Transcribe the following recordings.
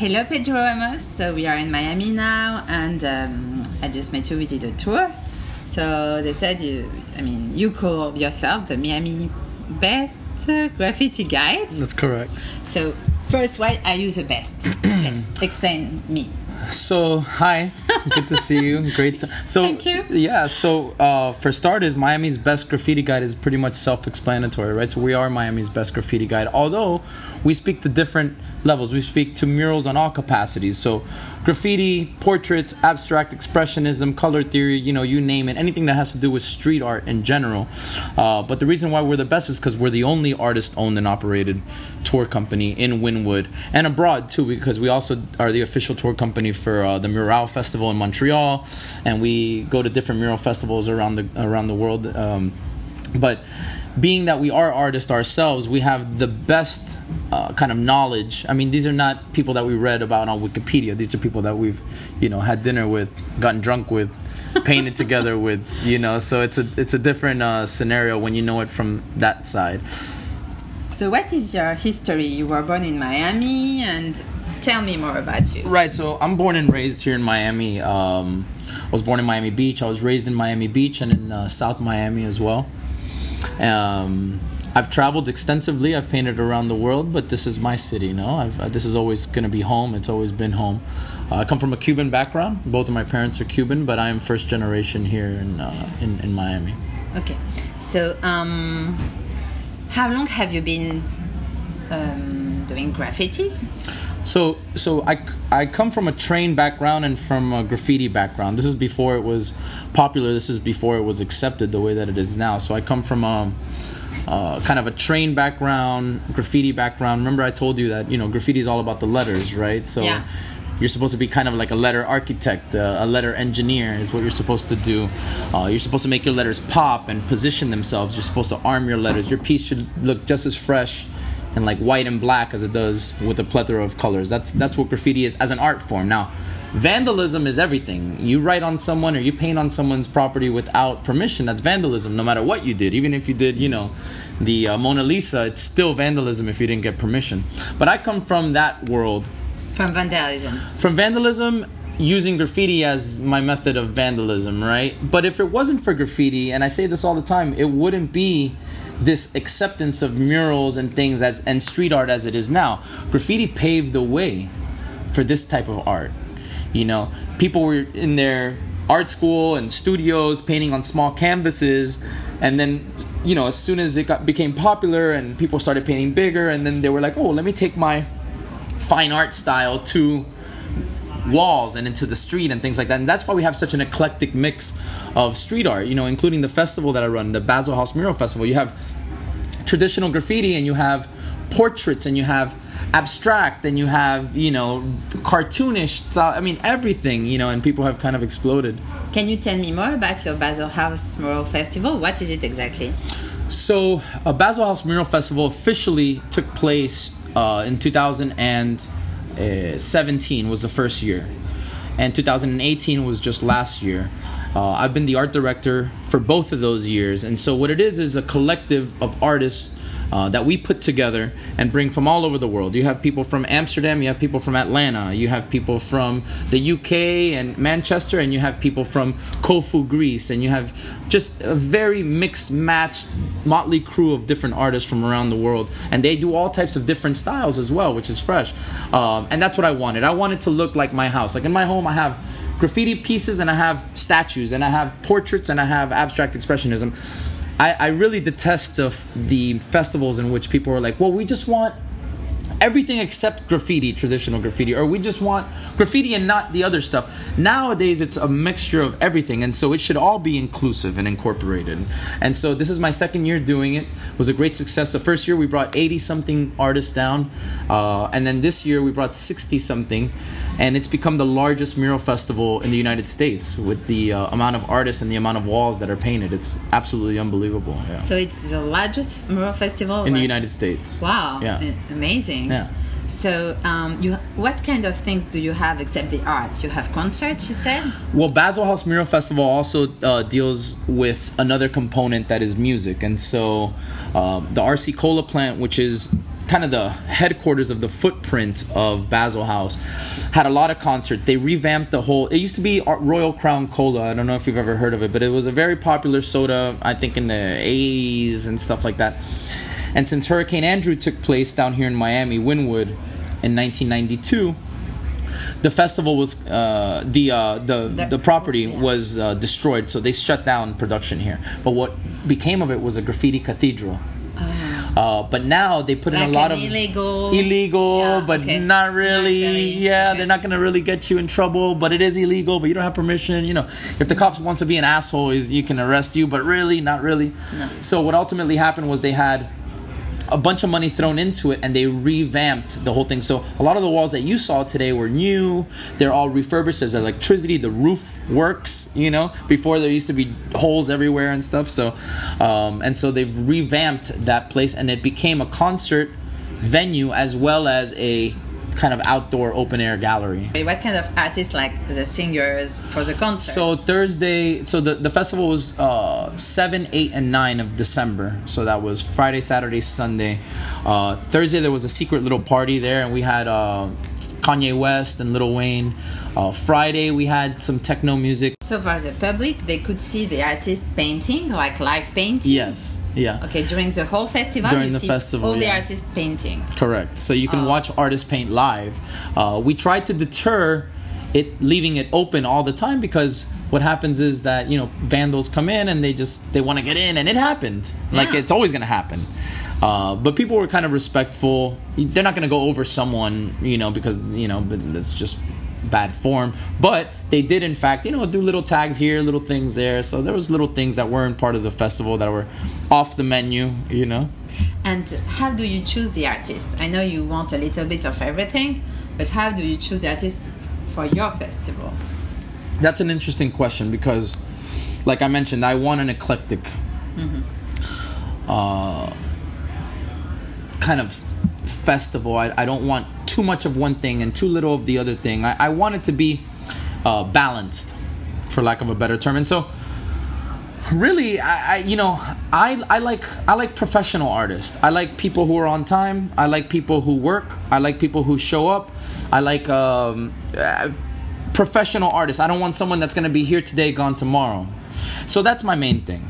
Hello, Pedro Ramos. So we are in Miami now, and um, I just met you. We did a tour. So they said you, I mean, you call yourself the Miami best uh, graffiti guide. That's correct. So first, why are you the best? Let's explain me. So hi, good to see you. Great. To, so Thank you. Yeah. So uh, for starters, Miami's best graffiti guide is pretty much self-explanatory, right? So we are Miami's best graffiti guide. Although we speak to different levels, we speak to murals on all capacities. So graffiti, portraits, abstract expressionism, color theory, you know, you name it, anything that has to do with street art in general. Uh, but the reason why we're the best is because we're the only artist-owned and operated tour company in Wynwood and abroad too, because we also are the official tour company for uh, the Mural Festival in Montreal, and we go to different mural festivals around the around the world. Um, but being that we are artists ourselves, we have the best uh, kind of knowledge. I mean, these are not people that we read about on Wikipedia. These are people that we've, you know, had dinner with, gotten drunk with, painted together with. You know, so it's a it's a different uh, scenario when you know it from that side. So what is your history? You were born in Miami, and tell me more about you. Right. So I'm born and raised here in Miami. Um, I was born in Miami Beach. I was raised in Miami Beach and in uh, South Miami as well. Um, I've traveled extensively. I've painted around the world, but this is my city. You know, I've, uh, this is always going to be home. It's always been home. Uh, I come from a Cuban background. Both of my parents are Cuban, but I am first generation here in uh, in, in Miami. Okay. So um, how long have you been um, doing graffitis? So, so I, I come from a train background and from a graffiti background. This is before it was popular. This is before it was accepted the way that it is now. So I come from a, uh, kind of a train background, graffiti background. Remember, I told you that you know graffiti is all about the letters, right? So. Yeah. You're supposed to be kind of like a letter architect, uh, a letter engineer is what you're supposed to do. Uh, you're supposed to make your letters pop and position themselves. You're supposed to arm your letters. Your piece should look just as fresh and like white and black as it does with a plethora of colors. That's that's what graffiti is as an art form. Now, vandalism is everything. You write on someone or you paint on someone's property without permission. That's vandalism, no matter what you did. Even if you did, you know, the uh, Mona Lisa, it's still vandalism if you didn't get permission. But I come from that world. From vandalism. From vandalism, using graffiti as my method of vandalism, right? But if it wasn't for graffiti, and I say this all the time, it wouldn't be this acceptance of murals and things as and street art as it is now. Graffiti paved the way for this type of art. You know, people were in their art school and studios painting on small canvases and then you know as soon as it got became popular and people started painting bigger and then they were like oh let me take my fine art style to walls and into the street and things like that. And that's why we have such an eclectic mix of street art, you know, including the festival that I run, the Basel House Mural Festival. You have traditional graffiti and you have portraits and you have abstract and you have, you know, cartoonish style. I mean, everything, you know, and people have kind of exploded. Can you tell me more about your Basel House Mural Festival? What is it exactly? So, a Basel House Mural Festival officially took place uh, in 2017 was the first year, and 2018 was just last year. Uh, I've been the art director for both of those years, and so what it is is a collective of artists uh, that we put together and bring from all over the world. You have people from Amsterdam, you have people from Atlanta, you have people from the UK and Manchester, and you have people from Corfu, Greece, and you have just a very mixed, matched, motley crew of different artists from around the world. And they do all types of different styles as well, which is fresh. Um, and that's what I wanted. I wanted to look like my house. Like in my home, I have graffiti pieces and I have statues and I have portraits and I have abstract expressionism. I, I really detest the the festivals in which people are like, well, we just want everything except graffiti, traditional graffiti, or we just want graffiti and not the other stuff. Nowadays, it's a mixture of everything, and so it should all be inclusive and incorporated. And so this is my second year doing it. it was a great success. The first year we brought 80 something artists down, uh, and then this year we brought 60 something and it's become the largest mural festival in the United States with the uh, amount of artists and the amount of walls that are painted. It's absolutely unbelievable. Yeah. So it's the largest mural festival in the? United States. Wow! Yeah. A- Amazing. Yeah. So, um, you what kind of things do you have except the art? You have concerts, you said. Well, Basel House Mural Festival also uh, deals with another component that is music, and so uh, the RC Cola plant, which is kind of the headquarters of the footprint of Basel House. Had a lot of concerts. They revamped the whole. It used to be Royal Crown Cola. I don't know if you've ever heard of it, but it was a very popular soda. I think in the 80s and stuff like that. And since Hurricane Andrew took place down here in Miami, Wynwood, in 1992 the festival was uh, the, uh, the, the the property yeah. was uh, destroyed, so they shut down production here. But what became of it was a graffiti cathedral. Oh. Uh, but now they put like in a lot of illegal, illegal, yeah, but okay. not, really, not really. Yeah, okay. they're not gonna really get you in trouble, but it is illegal. But you don't have permission. You know, if the cops wants to be an asshole, is you can arrest you. But really, not really. No. So what ultimately happened was they had a bunch of money thrown into it and they revamped the whole thing. So a lot of the walls that you saw today were new. They're all refurbished. There's electricity. The roof works. You know, before there used to be holes everywhere and stuff. So, um, and so they've revamped that place and it became a concert venue as well as a kind of outdoor open air gallery. What kind of artists like the singers for the concert? So Thursday, so the, the festival was uh, 7, 8, and 9 of December. So that was Friday, Saturday, Sunday. Uh, Thursday there was a secret little party there and we had uh, Kanye West and Lil Wayne. Uh, Friday we had some techno music. So for the public, they could see the artist painting, like live painting. Yes. Yeah. Okay, during the whole festival. During the festival, all yeah. the artists painting. Correct. So you can oh. watch artists paint live. Uh, we tried to deter it, leaving it open all the time because what happens is that you know vandals come in and they just they want to get in, and it happened. Yeah. Like it's always going to happen. Uh, but people were kind of respectful. They're not going to go over someone, you know, because you know, but it's just bad form. But they did, in fact, you know, do little tags here, little things there. So there was little things that weren't part of the festival that were off the menu, you know. And how do you choose the artist? I know you want a little bit of everything, but how do you choose the artist for your festival? That's an interesting question because, like I mentioned, I want an eclectic mm-hmm. uh, kind of festival. I, I don't want too much of one thing and too little of the other thing. I, I want it to be uh, balanced, for lack of a better term. And so, really, I, I, you know I I like I like professional artists. I like people who are on time. I like people who work. I like people who show up. I like um, uh, professional artists. I don't want someone that's going to be here today, gone tomorrow. So that's my main thing.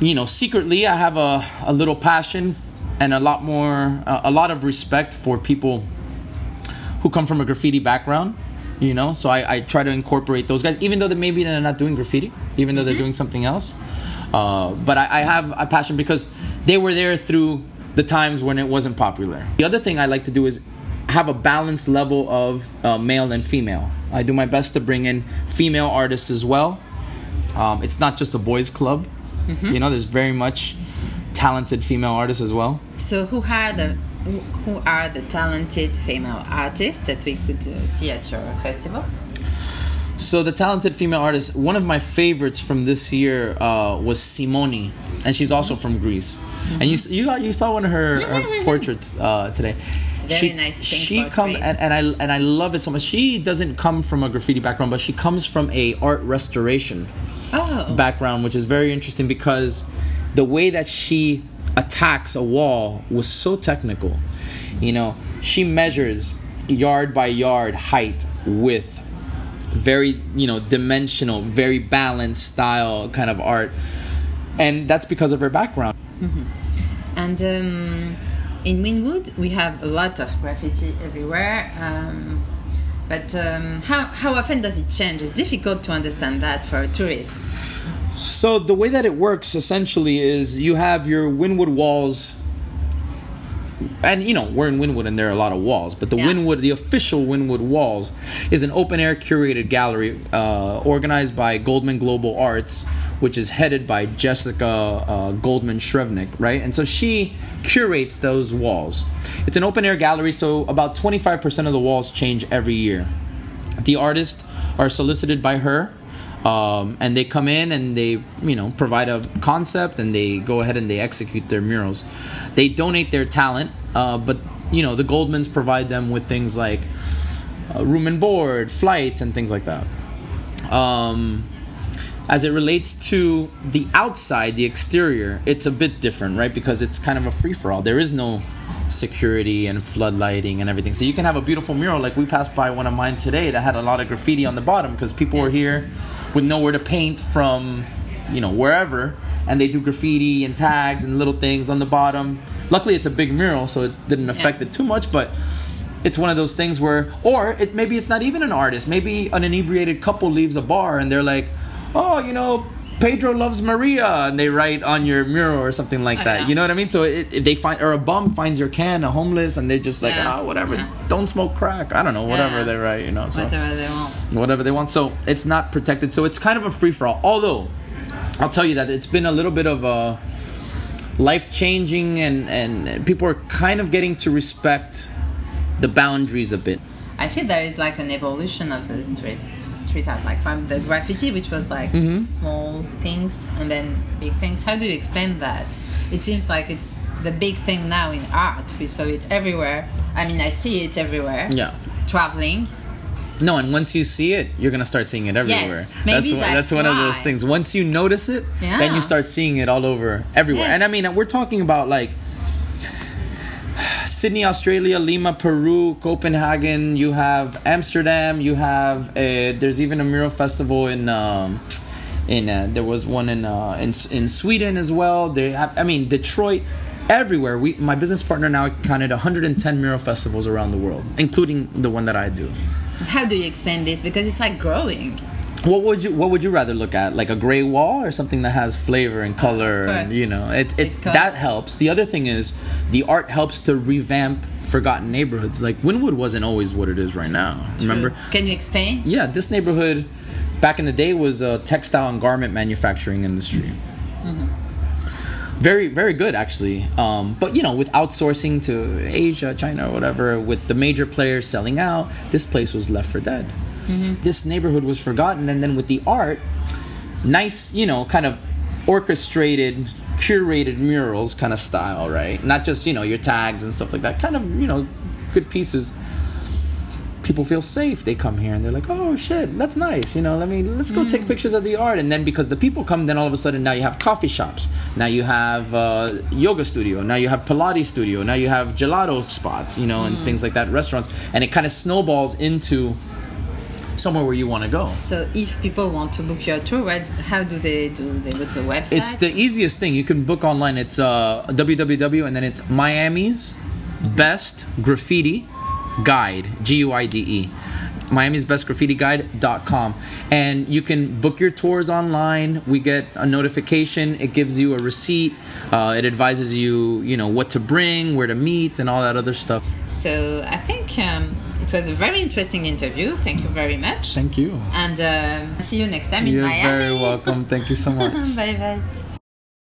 You know, secretly, I have a, a little passion and a lot more, uh, a lot of respect for people who come from a graffiti background. You know, so I, I try to incorporate those guys, even though they maybe they're not doing graffiti, even though mm-hmm. they're doing something else. Uh, but I, I have a passion because they were there through the times when it wasn't popular. The other thing I like to do is have a balanced level of uh, male and female. I do my best to bring in female artists as well. Um, it's not just a boys' club. Mm-hmm. You know, there's very much talented female artists as well. So who are the who are the talented female artists that we could uh, see at your festival? So the talented female artist, one of my favorites from this year uh, was Simone, and she's also from Greece. Mm-hmm. And you you you saw one of her, her portraits uh, today. very she, nice. she come and, and I and I love it so much. She doesn't come from a graffiti background, but she comes from a art restoration oh. background, which is very interesting because the way that she attacks a wall was so technical. You know, she measures yard by yard height, width, very, you know, dimensional, very balanced style kind of art. And that's because of her background. Mm-hmm. And um, in Wynwood, we have a lot of graffiti everywhere. Um, but um, how, how often does it change? It's difficult to understand that for a tourist. So the way that it works essentially is you have your Wynwood walls and you know we're in Wynwood and there are a lot of walls, but the yeah. Wynwood, the official Wynwood walls, is an open air curated gallery uh, organized by Goldman Global Arts, which is headed by Jessica uh, Goldman Srebnick, right? And so she curates those walls. It's an open air gallery, so about twenty five percent of the walls change every year. The artists are solicited by her um, and they come in and they you know provide a concept and they go ahead and they execute their murals they donate their talent uh, but you know the goldmans provide them with things like uh, room and board flights and things like that um, as it relates to the outside, the exterior, it's a bit different, right? Because it's kind of a free for all. There is no security and floodlighting and everything. So you can have a beautiful mural like we passed by one of mine today that had a lot of graffiti on the bottom because people were here with nowhere to paint from, you know, wherever and they do graffiti and tags and little things on the bottom. Luckily it's a big mural so it didn't affect Yeah. it too much, but it's one of those things where or it maybe it's not even an artist. Maybe an inebriated couple leaves a bar and they're like, "Oh, you know, Pedro loves Maria," and they write on your mural or something like Oh, that. You know what I mean? So it, if they find or a bum finds your can, a homeless, and they're just like, Yeah. "Oh, whatever, don't smoke crack." I don't know, whatever they write, you know. So Whatever they want. whatever they want. So it's not protected. So it's kind of a free for all. Although I'll tell you that it's been a little bit of a life changing, and and people are kind of getting to respect the boundaries a bit. I feel there is like an evolution of the street street art, like from the graffiti, which was like Mm-hmm. small things and then big things. How do you explain that? It seems like it's the big thing now in art. We saw it everywhere. I mean, I see it everywhere. Yeah. Traveling. No, and once you see it, you're gonna start seeing it everywhere. Yes, maybe that's one, that's that's one of those things. Once you notice it, then you start seeing it all over everywhere. Yes. And I mean, we're talking about like Sydney, Australia, Lima, Peru, Copenhagen. You have Amsterdam. You have uh, there's even a mural festival in. Um, in uh, there was one in uh, in in Sweden as well. There, I mean Detroit, everywhere. We my business partner now counted 110 mural festivals around the world, including the one that I do. How do you explain this? Because it's like growing. What would you What would you rather look at, like a gray wall or something that has flavor and color? And, you know, it's it's It's that helps. The other thing is, the art helps to revamp forgotten neighborhoods. Like Wynwood wasn't always what it is right now. Remember? Can you explain? Yeah, this neighborhood back in the day was a textile and garment manufacturing industry. Very, very good actually. Um, but you know, with outsourcing to Asia, China, or whatever, with the major players selling out, this place was left for dead. Mm-hmm. This neighborhood was forgotten, and then with the art, nice, you know, kind of orchestrated, curated murals kind of style, right? Not just you know your tags and stuff like that. Kind of you know, good pieces people feel safe. They come here and they're like, "Oh shit, that's nice." You know, let me let's go take mm. pictures of the art. And then because the people come, then all of a sudden now you have coffee shops. Now you have uh, yoga studio. Now you have Pilates studio. Now you have gelato spots. You know, and mm. things like that, restaurants. And it kind of snowballs into somewhere where you want to go. So if people want to book your tour, right, how do they do? They go to a website. It's the easiest thing. You can book online. It's uh, www and then it's Miami's best graffiti guide. G U I D E. Miami's best graffiti guide.com. And you can book your tours online. We get a notification. It gives you a receipt. Uh, it advises you, you know, what to bring, where to meet, and all that other stuff. So I think um, it was a very interesting interview. Thank you very much. Thank you. And uh, see you next time in You're Miami. very welcome. Thank you so much. bye bye.